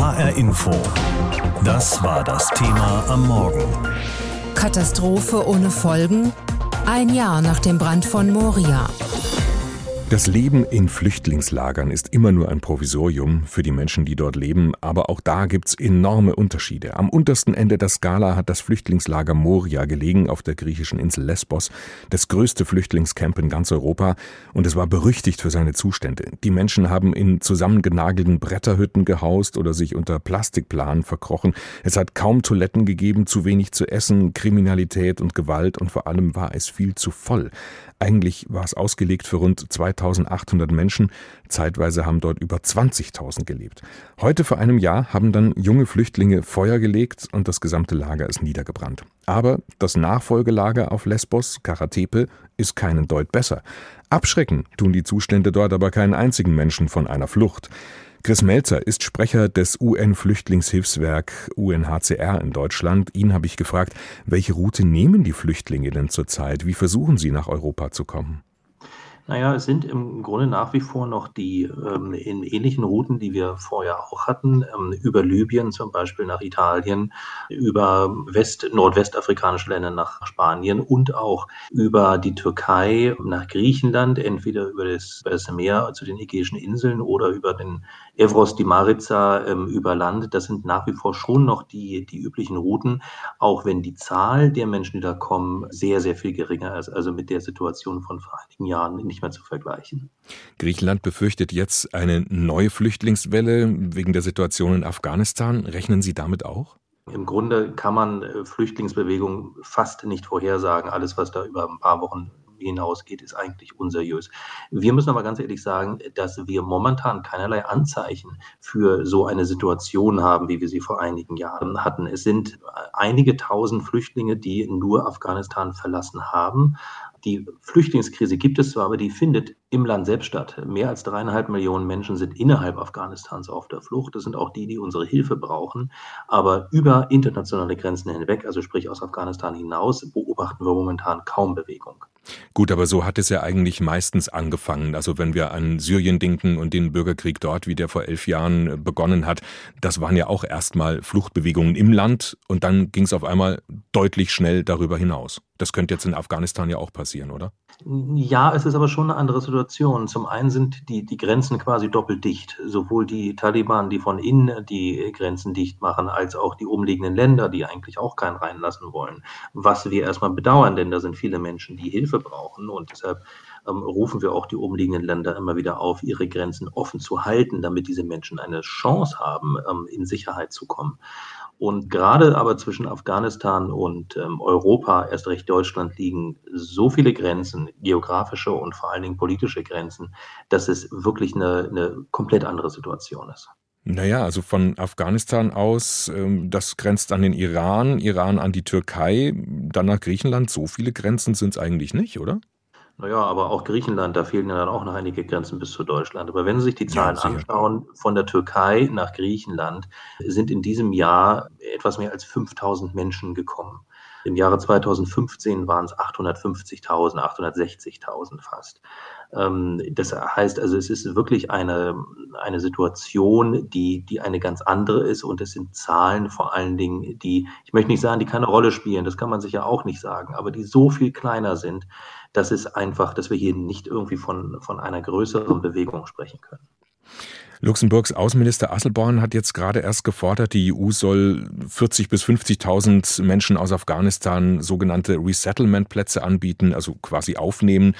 HR Info. Das war das Thema am Morgen. Katastrophe ohne Folgen? Ein Jahr nach dem Brand von Moria. Das Leben in Flüchtlingslagern ist immer nur ein Provisorium für die Menschen, die dort leben, aber auch da gibt's enorme Unterschiede. Am untersten Ende der Skala hat das Flüchtlingslager Moria gelegen auf der griechischen Insel Lesbos, das größte Flüchtlingscamp in ganz Europa, und es war berüchtigt für seine Zustände. Die Menschen haben in zusammengenagelten Bretterhütten gehaust oder sich unter Plastikplanen verkrochen. Es hat kaum Toiletten gegeben, zu wenig zu essen, Kriminalität und Gewalt und vor allem war es viel zu voll. Eigentlich war es ausgelegt für rund 2800 Menschen. Zeitweise haben dort über 20.000 gelebt. Heute vor einem Jahr haben dann junge Flüchtlinge Feuer gelegt und das gesamte Lager ist niedergebrannt. Aber das Nachfolgelager auf Lesbos, Karatepe, ist keinen Deut besser. Abschrecken tun die Zustände dort aber keinen einzigen Menschen von einer Flucht. Chris Melzer ist Sprecher des UN-Flüchtlingshilfswerk UNHCR in Deutschland. Ihn habe ich gefragt, welche Route nehmen die Flüchtlinge denn zurzeit? Wie versuchen sie nach Europa zu kommen? Naja, es sind im Grunde nach wie vor noch die ähm, in ähnlichen Routen, die wir vorher auch hatten, ähm, über Libyen zum Beispiel nach Italien, über West-, nordwestafrikanische Länder nach Spanien und auch über die Türkei nach Griechenland, entweder über das, über Meer zu den Ägäischen Inseln oder über den Evros di Maritza ähm, über Land. Das sind nach wie vor schon noch die, die üblichen Routen, auch wenn die Zahl der Menschen, die da kommen, sehr, sehr viel geringer ist, also mit der Situation von vor einigen Jahren nicht nicht mehr zu vergleichen. Griechenland befürchtet jetzt eine neue Flüchtlingswelle wegen der Situation in Afghanistan. Rechnen Sie damit auch? Im Grunde kann man äh, Flüchtlingsbewegungen fast nicht vorhersagen. Alles, was da über ein paar Wochen hinausgeht, ist eigentlich unseriös. Wir müssen aber ganz ehrlich sagen, dass wir momentan keinerlei Anzeichen für so eine Situation haben, wie wir sie vor einigen Jahren hatten. Es sind einige tausend Flüchtlinge, die nur Afghanistan verlassen haben. Die Flüchtlingskrise gibt es zwar, aber die findet im Land selbst statt. Mehr als dreieinhalb Millionen Menschen sind innerhalb Afghanistans auf der Flucht. Das sind auch die, die unsere Hilfe brauchen. Aber über internationale Grenzen hinweg, also sprich aus Afghanistan hinaus, beobachten wir momentan kaum Bewegung. Gut, aber so hat es ja eigentlich meistens angefangen. Also wenn wir an Syrien denken und den Bürgerkrieg dort, wie der vor elf Jahren begonnen hat, das waren ja auch erstmal Fluchtbewegungen im Land und dann ging es auf einmal deutlich schnell darüber hinaus. Das könnte jetzt in Afghanistan ja auch passieren, oder? Ja, es ist aber schon eine andere Situation. Zum einen sind die, die Grenzen quasi doppelt dicht. Sowohl die Taliban, die von innen die Grenzen dicht machen, als auch die umliegenden Länder, die eigentlich auch keinen reinlassen wollen. Was wir erstmal bedauern, denn da sind viele Menschen, die Hilfe brauchen. Und deshalb ähm, rufen wir auch die umliegenden Länder immer wieder auf, ihre Grenzen offen zu halten, damit diese Menschen eine Chance haben, ähm, in Sicherheit zu kommen. Und gerade aber zwischen Afghanistan und ähm, Europa, erst recht Deutschland, liegen so viele Grenzen, geografische und vor allen Dingen politische Grenzen, dass es wirklich eine, eine komplett andere Situation ist. Naja, also von Afghanistan aus, ähm, das grenzt an den Iran, Iran an die Türkei, dann nach Griechenland. So viele Grenzen sind es eigentlich nicht, oder? Naja, aber auch Griechenland, da fehlen ja dann auch noch einige Grenzen bis zu Deutschland. Aber wenn Sie sich die Zahlen ja, anschauen, von der Türkei nach Griechenland sind in diesem Jahr etwas mehr als 5000 Menschen gekommen. Im Jahre 2015 waren es 850.000, 860.000 fast. Ähm, das heißt also, es ist wirklich eine, eine Situation, die, die eine ganz andere ist und es sind Zahlen vor allen Dingen, die, ich möchte nicht sagen, die keine Rolle spielen, das kann man sich ja auch nicht sagen, aber die so viel kleiner sind, dass es einfach, dass wir hier nicht irgendwie von, von einer größeren Bewegung sprechen können. Luxemburgs Außenminister Asselborn hat jetzt gerade erst gefordert, die EU soll 40 bis 50.000 Menschen aus Afghanistan sogenannte Resettlement-Plätze anbieten, also quasi aufnehmen.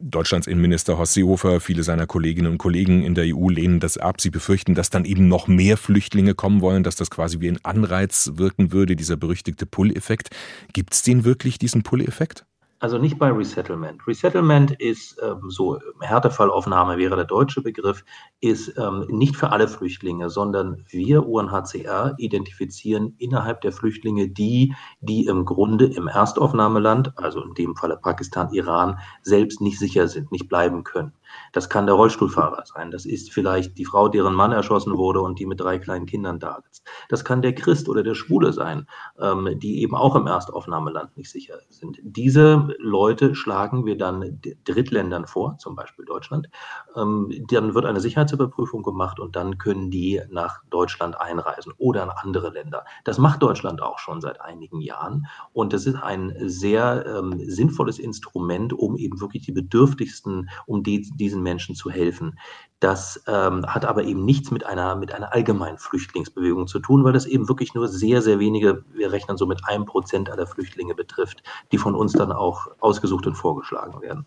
Deutschlands Innenminister Horst Seehofer, viele seiner Kolleginnen und Kollegen in der EU lehnen das ab. Sie befürchten, dass dann eben noch mehr Flüchtlinge kommen wollen, dass das quasi wie ein Anreiz wirken würde, dieser berüchtigte Pull-Effekt. Gibt es den wirklich, diesen Pull-Effekt? Also nicht bei Resettlement. Resettlement ist ähm, so, Härtefallaufnahme wäre der deutsche Begriff, ist ähm, nicht für alle Flüchtlinge, sondern wir UNHCR identifizieren innerhalb der Flüchtlinge die, die im Grunde im Erstaufnahmeland, also in dem Falle Pakistan, Iran, selbst nicht sicher sind, nicht bleiben können. Das kann der Rollstuhlfahrer sein. Das ist vielleicht die Frau, deren Mann erschossen wurde und die mit drei kleinen Kindern da sitzt. Das kann der Christ oder der Schwule sein, ähm, die eben auch im Erstaufnahmeland nicht sicher sind. Diese Leute schlagen wir dann Drittländern vor, zum Beispiel Deutschland. Ähm, dann wird eine Sicherheitsüberprüfung gemacht und dann können die nach Deutschland einreisen oder in andere Länder. Das macht Deutschland auch schon seit einigen Jahren und das ist ein sehr ähm, sinnvolles Instrument, um eben wirklich die Bedürftigsten, um die, diesen Menschen zu helfen. Das ähm, hat aber eben nichts mit einer, mit einer allgemeinen Flüchtlingsbewegung zu tun, weil das eben wirklich nur sehr, sehr wenige, wir rechnen so mit einem Prozent aller Flüchtlinge betrifft, die von uns dann auch ausgesucht und vorgeschlagen werden.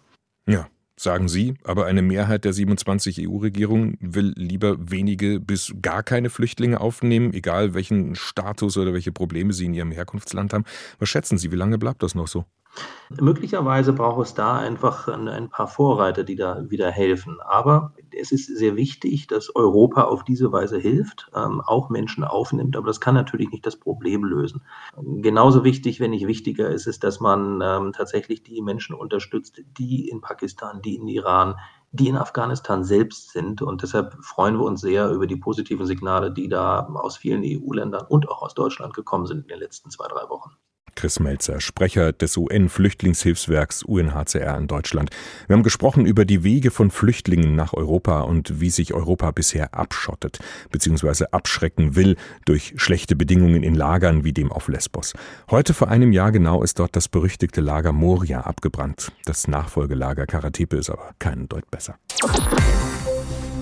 Ja, sagen Sie, aber eine Mehrheit der 27 EU-Regierungen will lieber wenige bis gar keine Flüchtlinge aufnehmen, egal welchen Status oder welche Probleme sie in ihrem Herkunftsland haben. Was schätzen Sie, wie lange bleibt das noch so? Möglicherweise braucht es da einfach ein paar Vorreiter, die da wieder helfen. Aber es ist sehr wichtig, dass Europa auf diese Weise hilft, ähm, auch Menschen aufnimmt. Aber das kann natürlich nicht das Problem lösen. Genauso wichtig, wenn nicht wichtiger ist es, dass man ähm, tatsächlich die Menschen unterstützt, die in Pakistan, die in Iran, die in Afghanistan selbst sind. Und deshalb freuen wir uns sehr über die positiven Signale, die da aus vielen EU-Ländern und auch aus Deutschland gekommen sind in den letzten zwei, drei Wochen. Chris Melzer, Sprecher des UN-Flüchtlingshilfswerks UNHCR in Deutschland. Wir haben gesprochen über die Wege von Flüchtlingen nach Europa und wie sich Europa bisher abschottet bzw. abschrecken will durch schlechte Bedingungen in Lagern wie dem auf Lesbos. Heute vor einem Jahr genau ist dort das berüchtigte Lager Moria abgebrannt. Das Nachfolgelager Karatepe ist aber keinen Deut besser.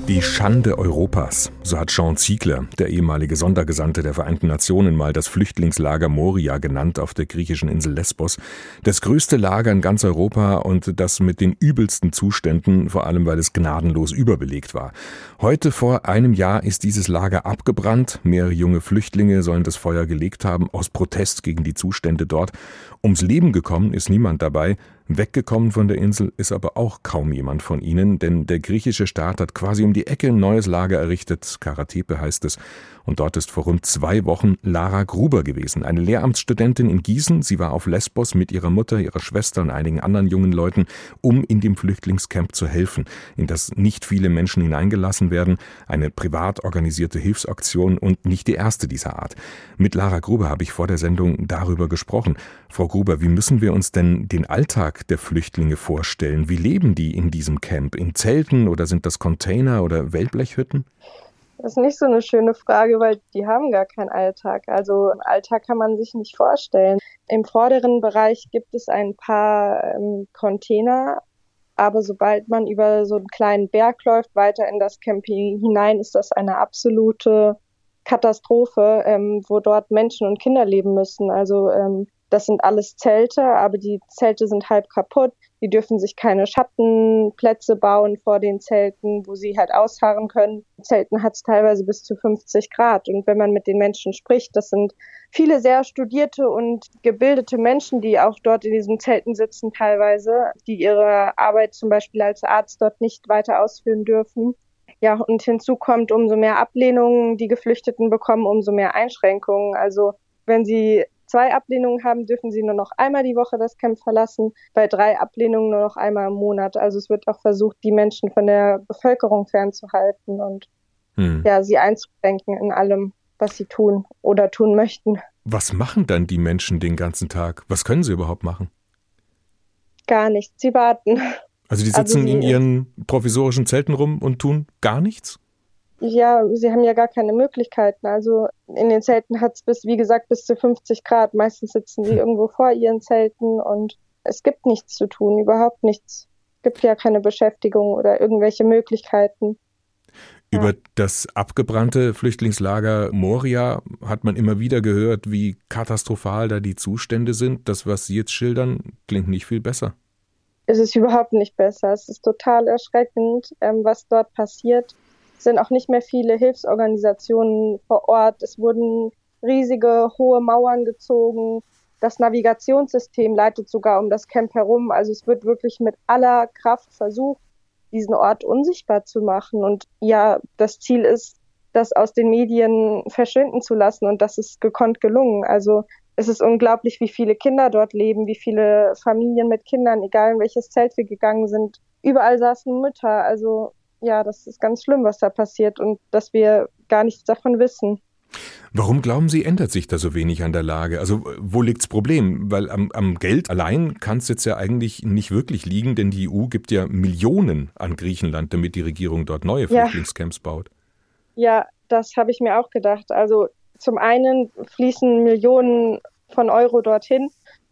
Die Schande Europas, so hat Jean Ziegler, der ehemalige Sondergesandte der Vereinten Nationen, mal das Flüchtlingslager Moria genannt auf der griechischen Insel Lesbos. Das größte Lager in ganz Europa und das mit den übelsten Zuständen, vor allem weil es gnadenlos überbelegt war. Heute vor einem Jahr ist dieses Lager abgebrannt. Mehrere junge Flüchtlinge sollen das Feuer gelegt haben, aus Protest gegen die Zustände dort. Ums Leben gekommen ist niemand dabei. Weggekommen von der Insel ist aber auch kaum jemand von ihnen, denn der griechische Staat hat quasi um die Ecke ein neues Lager errichtet, Karatepe heißt es, und dort ist vor rund zwei Wochen Lara Gruber gewesen, eine Lehramtsstudentin in Gießen. Sie war auf Lesbos mit ihrer Mutter, ihrer Schwester und einigen anderen jungen Leuten, um in dem Flüchtlingscamp zu helfen, in das nicht viele Menschen hineingelassen werden, eine privat organisierte Hilfsaktion und nicht die erste dieser Art. Mit Lara Gruber habe ich vor der Sendung darüber gesprochen. Frau Gruber, wie müssen wir uns denn den Alltag der Flüchtlinge vorstellen? Wie leben die in diesem Camp? In Zelten oder sind das Container oder Wellblechhütten? Das ist nicht so eine schöne Frage, weil die haben gar keinen Alltag. Also Alltag kann man sich nicht vorstellen. Im vorderen Bereich gibt es ein paar ähm, Container, aber sobald man über so einen kleinen Berg läuft, weiter in das Camp hinein, ist das eine absolute Katastrophe, ähm, wo dort Menschen und Kinder leben müssen. Also ähm, das sind alles Zelte, aber die Zelte sind halb kaputt. Die dürfen sich keine Schattenplätze bauen vor den Zelten, wo sie halt ausharren können. In Zelten hat es teilweise bis zu 50 Grad. Und wenn man mit den Menschen spricht, das sind viele sehr studierte und gebildete Menschen, die auch dort in diesen Zelten sitzen teilweise, die ihre Arbeit zum Beispiel als Arzt dort nicht weiter ausführen dürfen. Ja, und hinzu kommt, umso mehr Ablehnungen die Geflüchteten bekommen, umso mehr Einschränkungen. Also wenn sie zwei Ablehnungen haben, dürfen sie nur noch einmal die Woche das Camp verlassen. Bei drei Ablehnungen nur noch einmal im Monat. Also es wird auch versucht, die Menschen von der Bevölkerung fernzuhalten und hm. ja, sie einzuschränken in allem, was sie tun oder tun möchten. Was machen dann die Menschen den ganzen Tag? Was können sie überhaupt machen? Gar nichts. Sie warten. Also die sitzen also in ihren provisorischen Zelten rum und tun gar nichts? Ja, sie haben ja gar keine Möglichkeiten. Also in den Zelten hat es bis, wie gesagt, bis zu 50 Grad. Meistens sitzen sie hm. irgendwo vor ihren Zelten und es gibt nichts zu tun, überhaupt nichts. Es gibt ja keine Beschäftigung oder irgendwelche Möglichkeiten. Über das abgebrannte Flüchtlingslager Moria hat man immer wieder gehört, wie katastrophal da die Zustände sind. Das, was Sie jetzt schildern, klingt nicht viel besser. Es ist überhaupt nicht besser. Es ist total erschreckend, ähm, was dort passiert sind auch nicht mehr viele Hilfsorganisationen vor Ort. Es wurden riesige, hohe Mauern gezogen. Das Navigationssystem leitet sogar um das Camp herum. Also es wird wirklich mit aller Kraft versucht, diesen Ort unsichtbar zu machen. Und ja, das Ziel ist, das aus den Medien verschwinden zu lassen. Und das ist gekonnt gelungen. Also es ist unglaublich, wie viele Kinder dort leben, wie viele Familien mit Kindern, egal in welches Zelt wir gegangen sind, überall saßen Mütter. Also ja, das ist ganz schlimm, was da passiert und dass wir gar nichts davon wissen. Warum glauben Sie, ändert sich da so wenig an der Lage? Also wo liegt's Problem? Weil am, am Geld allein kann es jetzt ja eigentlich nicht wirklich liegen, denn die EU gibt ja Millionen an Griechenland, damit die Regierung dort neue ja. Flüchtlingscamps baut. Ja, das habe ich mir auch gedacht. Also zum einen fließen Millionen von Euro dorthin.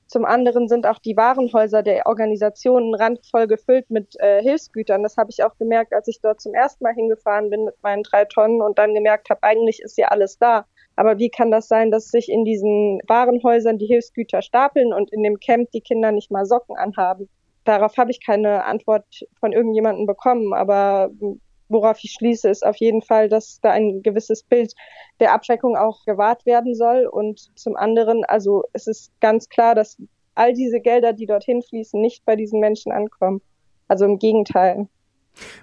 Zum anderen sind auch die Warenhäuser der Organisationen randvoll gefüllt mit äh, Hilfsgütern. Das habe ich auch gemerkt, als ich dort zum ersten Mal hingefahren bin mit meinen drei Tonnen und dann gemerkt habe, eigentlich ist ja alles da. Aber wie kann das sein, dass sich in diesen Warenhäusern die Hilfsgüter stapeln und in dem Camp die Kinder nicht mal Socken anhaben? Darauf habe ich keine Antwort von irgendjemandem bekommen, aber worauf ich schließe, ist auf jeden Fall, dass da ein gewisses Bild der Abschreckung auch gewahrt werden soll. Und zum anderen, also es ist ganz klar, dass all diese Gelder, die dorthin fließen, nicht bei diesen Menschen ankommen. Also im Gegenteil.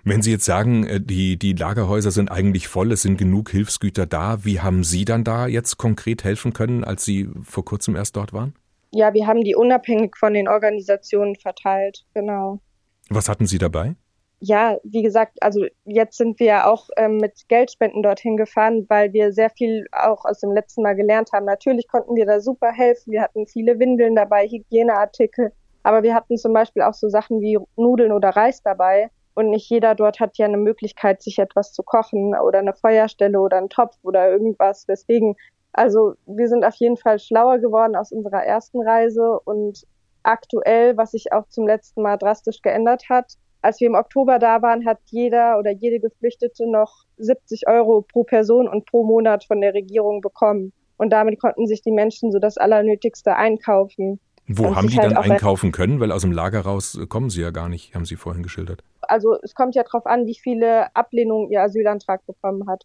Wenn Sie jetzt sagen, äh, die, die Lagerhäuser sind eigentlich voll, es sind genug Hilfsgüter da, wie haben Sie dann da jetzt konkret helfen können, als Sie vor kurzem erst dort waren? Ja, wir haben die unabhängig von den Organisationen verteilt, genau. Was hatten Sie dabei? Ja, wie gesagt, also jetzt sind wir auch ähm, mit Geldspenden dorthin gefahren, weil wir sehr viel auch aus dem letzten Mal gelernt haben. Natürlich konnten wir da super helfen. Wir hatten viele Windeln dabei, Hygieneartikel, aber wir hatten zum Beispiel auch so Sachen wie Nudeln oder Reis dabei. Und nicht jeder dort hat ja eine Möglichkeit, sich etwas zu kochen oder eine Feuerstelle oder einen Topf oder irgendwas. Deswegen, also wir sind auf jeden Fall schlauer geworden aus unserer ersten Reise und aktuell, was sich auch zum letzten Mal drastisch geändert hat, als wir im Oktober da waren, hat jeder oder jede Geflüchtete noch 70 Euro pro Person und pro Monat von der Regierung bekommen. Und damit konnten sich die Menschen so das Allernötigste einkaufen. Wo haben die halt dann einkaufen können? Weil aus dem Lager raus kommen sie ja gar nicht, haben Sie vorhin geschildert. Also es kommt ja darauf an, wie viele Ablehnungen ihr Asylantrag bekommen hat.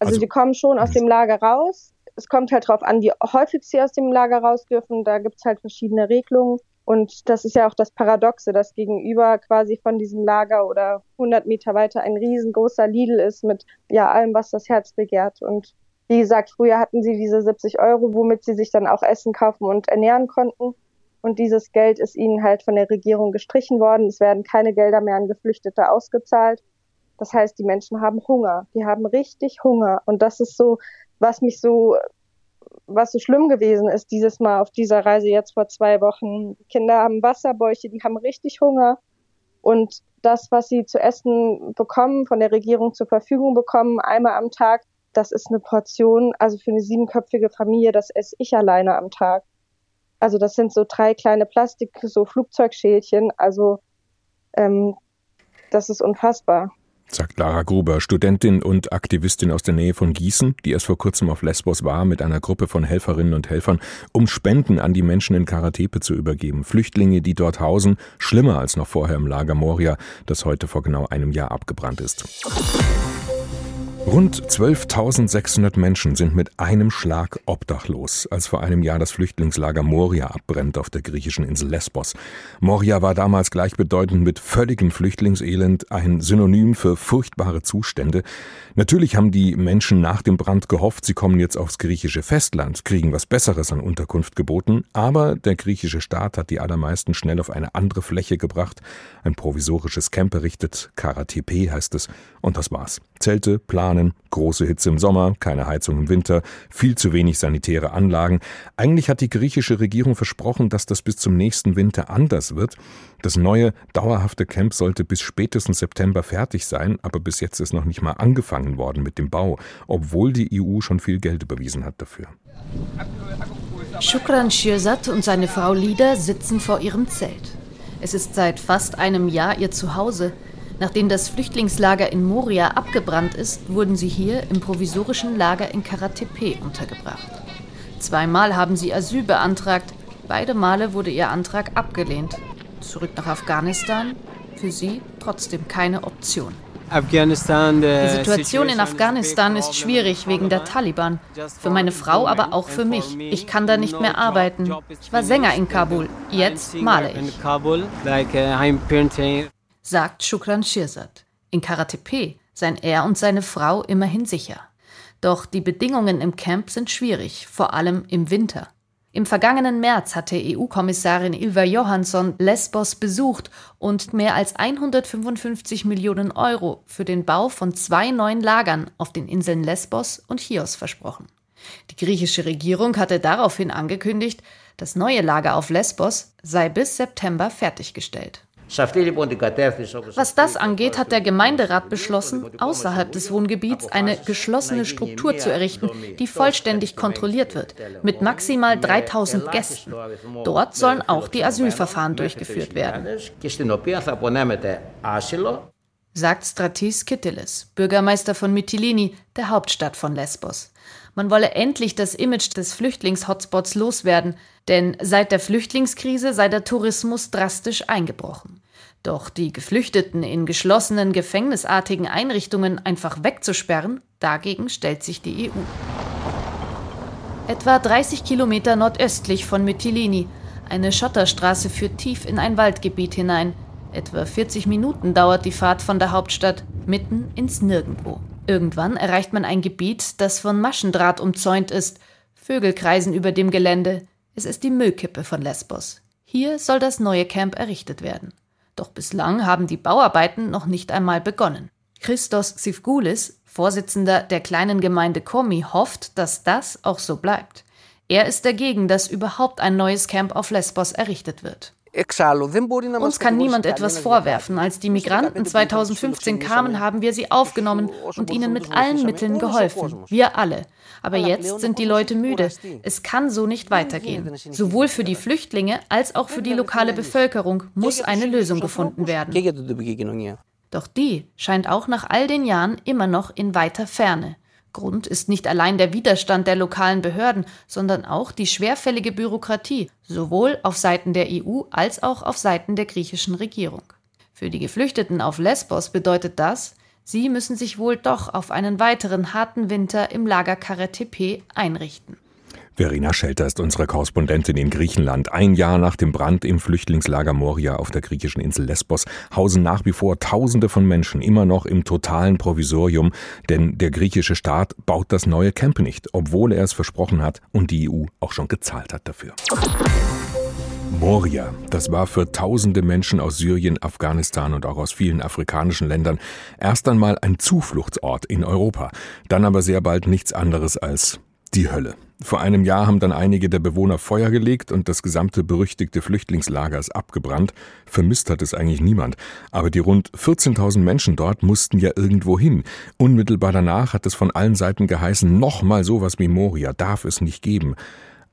Also, also sie kommen schon aus dem Lager raus. Es kommt halt darauf an, wie häufig sie aus dem Lager raus dürfen. Da gibt es halt verschiedene Regelungen. Und das ist ja auch das Paradoxe, dass gegenüber quasi von diesem Lager oder 100 Meter weiter ein riesengroßer Lidl ist mit ja allem, was das Herz begehrt. Und wie gesagt, früher hatten sie diese 70 Euro, womit sie sich dann auch Essen kaufen und ernähren konnten. Und dieses Geld ist ihnen halt von der Regierung gestrichen worden. Es werden keine Gelder mehr an Geflüchtete ausgezahlt. Das heißt, die Menschen haben Hunger. Die haben richtig Hunger. Und das ist so, was mich so was so schlimm gewesen ist dieses Mal auf dieser Reise jetzt vor zwei Wochen. Die Kinder haben Wasserbäuche, die haben richtig Hunger. Und das, was sie zu essen bekommen, von der Regierung zur Verfügung bekommen, einmal am Tag, das ist eine Portion, also für eine siebenköpfige Familie, das esse ich alleine am Tag. Also das sind so drei kleine Plastik, so Flugzeugschälchen. Also ähm, das ist unfassbar sagt Lara Gruber, Studentin und Aktivistin aus der Nähe von Gießen, die erst vor kurzem auf Lesbos war mit einer Gruppe von Helferinnen und Helfern, um Spenden an die Menschen in Karatepe zu übergeben. Flüchtlinge, die dort hausen, schlimmer als noch vorher im Lager Moria, das heute vor genau einem Jahr abgebrannt ist. Rund 12.600 Menschen sind mit einem Schlag obdachlos, als vor einem Jahr das Flüchtlingslager Moria abbrennt auf der griechischen Insel Lesbos. Moria war damals gleichbedeutend mit völligem Flüchtlingselend, ein Synonym für furchtbare Zustände. Natürlich haben die Menschen nach dem Brand gehofft, sie kommen jetzt aufs griechische Festland, kriegen was Besseres an Unterkunft geboten, aber der griechische Staat hat die allermeisten schnell auf eine andere Fläche gebracht, ein provisorisches Camp errichtet, Karatepe heißt es, und das war's. Zelte, Planen, große Hitze im Sommer, keine Heizung im Winter, viel zu wenig sanitäre Anlagen. Eigentlich hat die griechische Regierung versprochen, dass das bis zum nächsten Winter anders wird. Das neue, dauerhafte Camp sollte bis spätestens September fertig sein, aber bis jetzt ist noch nicht mal angefangen worden mit dem Bau, obwohl die EU schon viel Geld überwiesen hat dafür. Shukran Shirzat und seine Frau Lida sitzen vor ihrem Zelt. Es ist seit fast einem Jahr ihr Zuhause. Nachdem das Flüchtlingslager in Moria abgebrannt ist, wurden sie hier im provisorischen Lager in Karatepe untergebracht. Zweimal haben sie Asyl beantragt, beide Male wurde ihr Antrag abgelehnt. Zurück nach Afghanistan? Für sie trotzdem keine Option. Die Situation in Afghanistan ist schwierig wegen der Taliban. Für meine Frau, aber auch für mich. Ich kann da nicht mehr arbeiten. Ich war Sänger in Kabul. Jetzt male ich sagt Shukran Shirzad. In Karatepe seien er und seine Frau immerhin sicher. Doch die Bedingungen im Camp sind schwierig, vor allem im Winter. Im vergangenen März hatte EU-Kommissarin Ilva Johansson Lesbos besucht und mehr als 155 Millionen Euro für den Bau von zwei neuen Lagern auf den Inseln Lesbos und Chios versprochen. Die griechische Regierung hatte daraufhin angekündigt, das neue Lager auf Lesbos sei bis September fertiggestellt. Was das angeht, hat der Gemeinderat beschlossen, außerhalb des Wohngebiets eine geschlossene Struktur zu errichten, die vollständig kontrolliert wird, mit maximal 3000 Gästen. Dort sollen auch die Asylverfahren durchgeführt werden. Sagt Stratis Kittilis, Bürgermeister von Mytilini, der Hauptstadt von Lesbos. Man wolle endlich das Image des Flüchtlingshotspots loswerden, denn seit der Flüchtlingskrise sei der Tourismus drastisch eingebrochen. Doch die Geflüchteten in geschlossenen, gefängnisartigen Einrichtungen einfach wegzusperren, dagegen stellt sich die EU. Etwa 30 Kilometer nordöstlich von Mytilini. Eine Schotterstraße führt tief in ein Waldgebiet hinein. Etwa 40 Minuten dauert die Fahrt von der Hauptstadt mitten ins Nirgendwo. Irgendwann erreicht man ein Gebiet, das von Maschendraht umzäunt ist. Vögel kreisen über dem Gelände. Es ist die Müllkippe von Lesbos. Hier soll das neue Camp errichtet werden. Doch bislang haben die Bauarbeiten noch nicht einmal begonnen. Christos Sivgoulis, Vorsitzender der kleinen Gemeinde Komi, hofft, dass das auch so bleibt. Er ist dagegen, dass überhaupt ein neues Camp auf Lesbos errichtet wird. Uns kann niemand etwas vorwerfen. Als die Migranten 2015 kamen, haben wir sie aufgenommen und ihnen mit allen Mitteln geholfen. Wir alle. Aber jetzt sind die Leute müde. Es kann so nicht weitergehen. Sowohl für die Flüchtlinge als auch für die lokale Bevölkerung muss eine Lösung gefunden werden. Doch die scheint auch nach all den Jahren immer noch in weiter Ferne. Grund ist nicht allein der Widerstand der lokalen Behörden, sondern auch die schwerfällige Bürokratie, sowohl auf Seiten der EU als auch auf Seiten der griechischen Regierung. Für die Geflüchteten auf Lesbos bedeutet das, sie müssen sich wohl doch auf einen weiteren harten Winter im Lager Karetepe einrichten. Verena Schelter ist unsere Korrespondentin in Griechenland. Ein Jahr nach dem Brand im Flüchtlingslager Moria auf der griechischen Insel Lesbos hausen nach wie vor Tausende von Menschen immer noch im totalen Provisorium, denn der griechische Staat baut das neue Camp nicht, obwohl er es versprochen hat und die EU auch schon gezahlt hat dafür. Moria, das war für tausende Menschen aus Syrien, Afghanistan und auch aus vielen afrikanischen Ländern erst einmal ein Zufluchtsort in Europa, dann aber sehr bald nichts anderes als die Hölle. Vor einem Jahr haben dann einige der Bewohner Feuer gelegt und das gesamte berüchtigte Flüchtlingslager ist abgebrannt. Vermisst hat es eigentlich niemand. Aber die rund 14.000 Menschen dort mussten ja irgendwo hin. Unmittelbar danach hat es von allen Seiten geheißen, nochmal sowas wie Moria darf es nicht geben.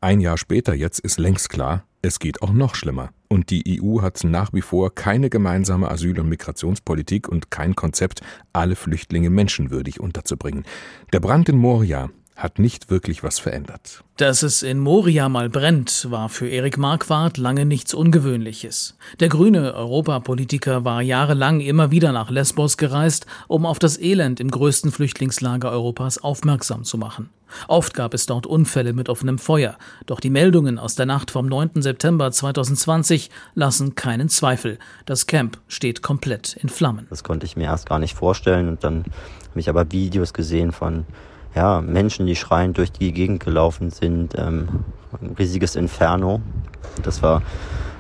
Ein Jahr später jetzt ist längst klar, es geht auch noch schlimmer. Und die EU hat nach wie vor keine gemeinsame Asyl- und Migrationspolitik und kein Konzept, alle Flüchtlinge menschenwürdig unterzubringen. Der Brand in Moria hat nicht wirklich was verändert. Dass es in Moria mal brennt, war für Erik Marquardt lange nichts Ungewöhnliches. Der grüne Europapolitiker war jahrelang immer wieder nach Lesbos gereist, um auf das Elend im größten Flüchtlingslager Europas aufmerksam zu machen. Oft gab es dort Unfälle mit offenem Feuer, doch die Meldungen aus der Nacht vom 9. September 2020 lassen keinen Zweifel. Das Camp steht komplett in Flammen. Das konnte ich mir erst gar nicht vorstellen und dann habe ich aber Videos gesehen von ja, Menschen, die schreiend durch die Gegend gelaufen sind. Ähm, ein riesiges Inferno. Das war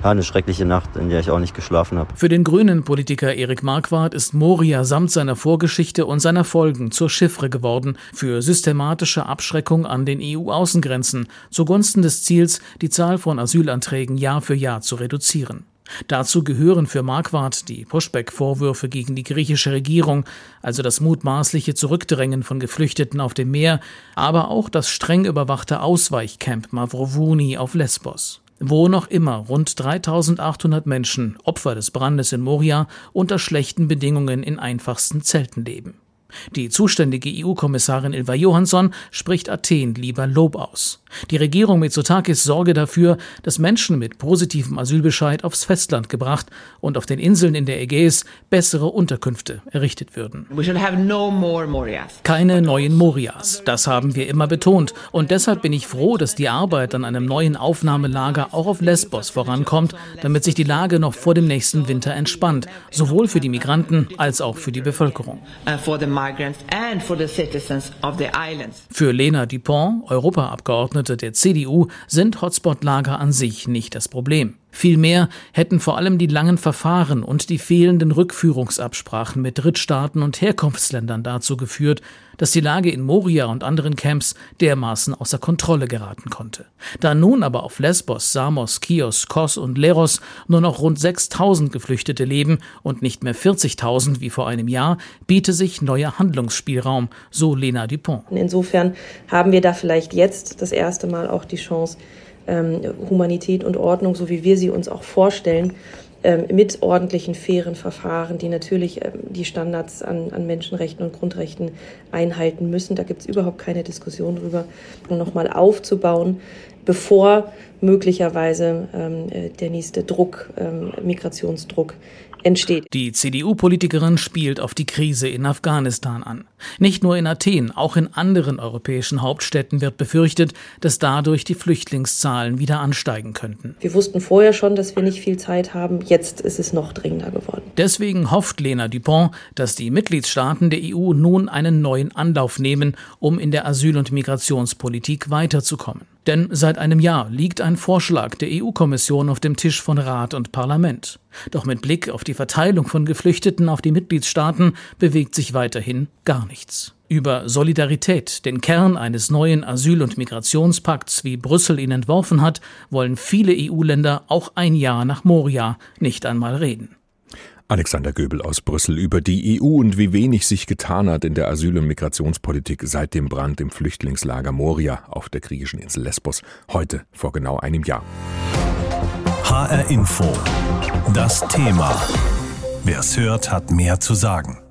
eine schreckliche Nacht, in der ich auch nicht geschlafen habe. Für den grünen Politiker Erik Marquardt ist Moria samt seiner Vorgeschichte und seiner Folgen zur Chiffre geworden für systematische Abschreckung an den EU-Außengrenzen zugunsten des Ziels, die Zahl von Asylanträgen Jahr für Jahr zu reduzieren. Dazu gehören für Marquardt die Pushback-Vorwürfe gegen die griechische Regierung, also das mutmaßliche Zurückdrängen von Geflüchteten auf dem Meer, aber auch das streng überwachte Ausweichcamp Mavrovouni auf Lesbos wo noch immer rund 3800 Menschen, Opfer des Brandes in Moria, unter schlechten Bedingungen in einfachsten Zelten leben. Die zuständige EU-Kommissarin Ilva Johansson spricht Athen lieber Lob aus. Die Regierung Mitsotakis sorge dafür, dass Menschen mit positivem Asylbescheid aufs Festland gebracht und auf den Inseln in der Ägäis bessere Unterkünfte errichtet würden. Keine neuen Morias, das haben wir immer betont. Und deshalb bin ich froh, dass die Arbeit an einem neuen Aufnahmelager auch auf Lesbos vorankommt, damit sich die Lage noch vor dem nächsten Winter entspannt, sowohl für die Migranten als auch für die Bevölkerung. Uh, Für Lena Dupont, Europaabgeordnete der CDU, sind Hotspot-Lager an sich nicht das Problem. Vielmehr hätten vor allem die langen Verfahren und die fehlenden Rückführungsabsprachen mit Drittstaaten und Herkunftsländern dazu geführt, dass die Lage in Moria und anderen Camps dermaßen außer Kontrolle geraten konnte. Da nun aber auf Lesbos, Samos, Chios, Kos und Leros nur noch rund 6000 Geflüchtete leben und nicht mehr 40.000 wie vor einem Jahr, biete sich neuer Handlungsspielraum, so Lena Dupont. Insofern haben wir da vielleicht jetzt das erste Mal auch die Chance, ähm, Humanität und Ordnung, so wie wir sie uns auch vorstellen, ähm, mit ordentlichen, fairen Verfahren, die natürlich ähm, die Standards an, an Menschenrechten und Grundrechten einhalten müssen. Da gibt es überhaupt keine Diskussion drüber, nochmal aufzubauen, bevor möglicherweise ähm, äh, der nächste Druck, ähm, Migrationsdruck entsteht. Die CDU-Politikerin spielt auf die Krise in Afghanistan an. Nicht nur in Athen, auch in anderen europäischen Hauptstädten wird befürchtet, dass dadurch die Flüchtlingszahlen wieder ansteigen könnten. Wir wussten vorher schon, dass wir nicht viel Zeit haben. Jetzt ist es noch dringender geworden. Deswegen hofft Lena Dupont, dass die Mitgliedstaaten der EU nun einen neuen Anlauf nehmen, um in der Asyl- und Migrationspolitik weiterzukommen. Denn seit einem Jahr liegt ein Vorschlag der EU-Kommission auf dem Tisch von Rat und Parlament. Doch mit Blick auf die Verteilung von Geflüchteten auf die Mitgliedstaaten bewegt sich weiterhin gar nichts. Über Solidarität, den Kern eines neuen Asyl- und Migrationspakts, wie Brüssel ihn entworfen hat, wollen viele EU-Länder auch ein Jahr nach Moria nicht einmal reden. Alexander Göbel aus Brüssel über die EU und wie wenig sich getan hat in der Asyl- und Migrationspolitik seit dem Brand im Flüchtlingslager Moria auf der griechischen Insel Lesbos, heute vor genau einem Jahr. HR Info. Das Thema. Wer es hört, hat mehr zu sagen.